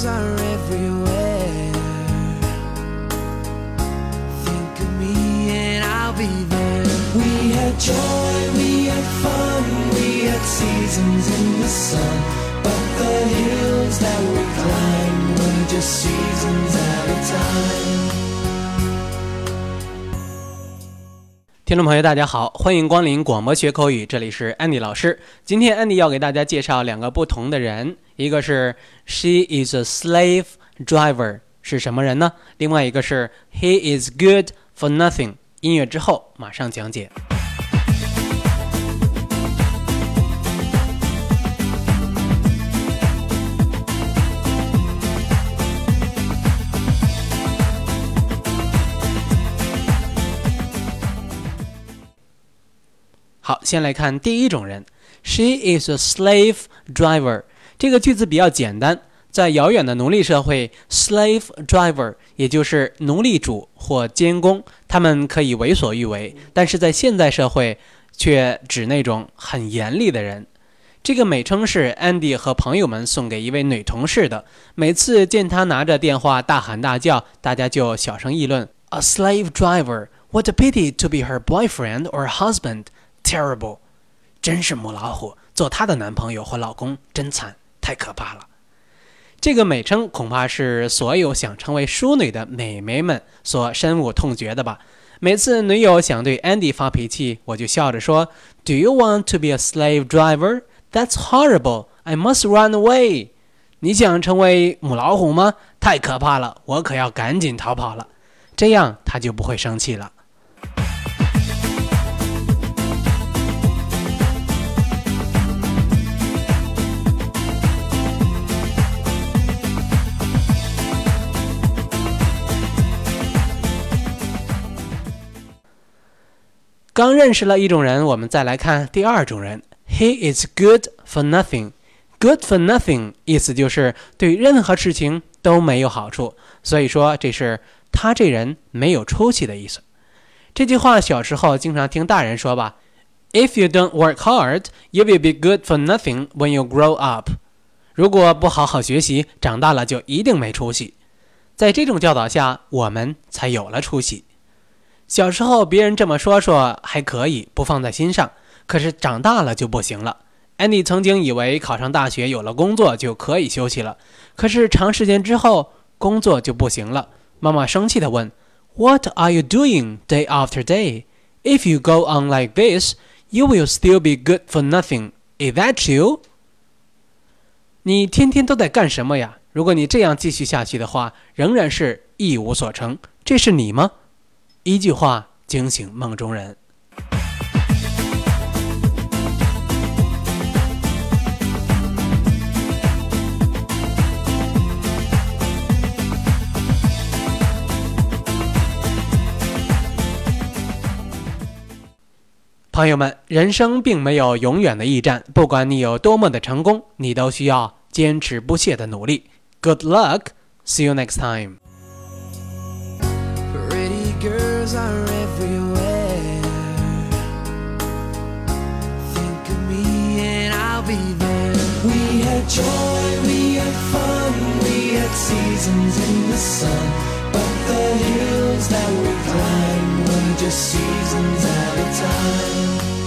girls are everywhere. Think of me and I'll be there. We had joy, we had fun, we had seasons in the sun. But the hills that we climbed were just seasons at a time. 听众朋友，大家好，欢迎光临广播学口语，这里是 Andy 老师。今天 Andy 要给大家介绍两个不同的人，一个是 She is a slave driver，是什么人呢？另外一个是 He is good for nothing。音乐之后马上讲解。好，先来看第一种人，She is a slave driver。这个句子比较简单，在遥远的奴隶社会，slave driver 也就是奴隶主或监工，他们可以为所欲为；但是在现代社会，却指那种很严厉的人。这个美称是 Andy 和朋友们送给一位女同事的。每次见她拿着电话大喊大叫，大家就小声议论：“A slave driver. What a pity to be her boyfriend or husband.” Terrible，真是母老虎，做她的男朋友或老公真惨，太可怕了。这个美称恐怕是所有想成为淑女的美眉们所深恶痛绝的吧。每次女友想对 Andy 发脾气，我就笑着说：“Do you want to be a slave driver? That's horrible. I must run away.” 你想成为母老虎吗？太可怕了，我可要赶紧逃跑了。这样他就不会生气了。刚认识了一种人，我们再来看第二种人。He is good for nothing. Good for nothing 意思就是对任何事情都没有好处，所以说这是他这人没有出息的意思。这句话小时候经常听大人说吧：If you don't work hard, you will be good for nothing when you grow up. 如果不好好学习，长大了就一定没出息。在这种教导下，我们才有了出息。小时候别人这么说说还可以，不放在心上。可是长大了就不行了。Andy 曾经以为考上大学有了工作就可以休息了，可是长时间之后工作就不行了。妈妈生气地问：“What are you doing day after day? If you go on like this, you will still be good for nothing. Is that you? 你天天都在干什么呀？如果你这样继续下去的话，仍然是一无所成。这是你吗？一句话惊醒梦中人。朋友们，人生并没有永远的驿站，不管你有多么的成功，你都需要坚持不懈的努力。Good luck, see you next time. Girls are everywhere. Think of me and I'll be there. We had joy, we had fun, we had seasons in the sun. But the hills that we climbed were just seasons at a time.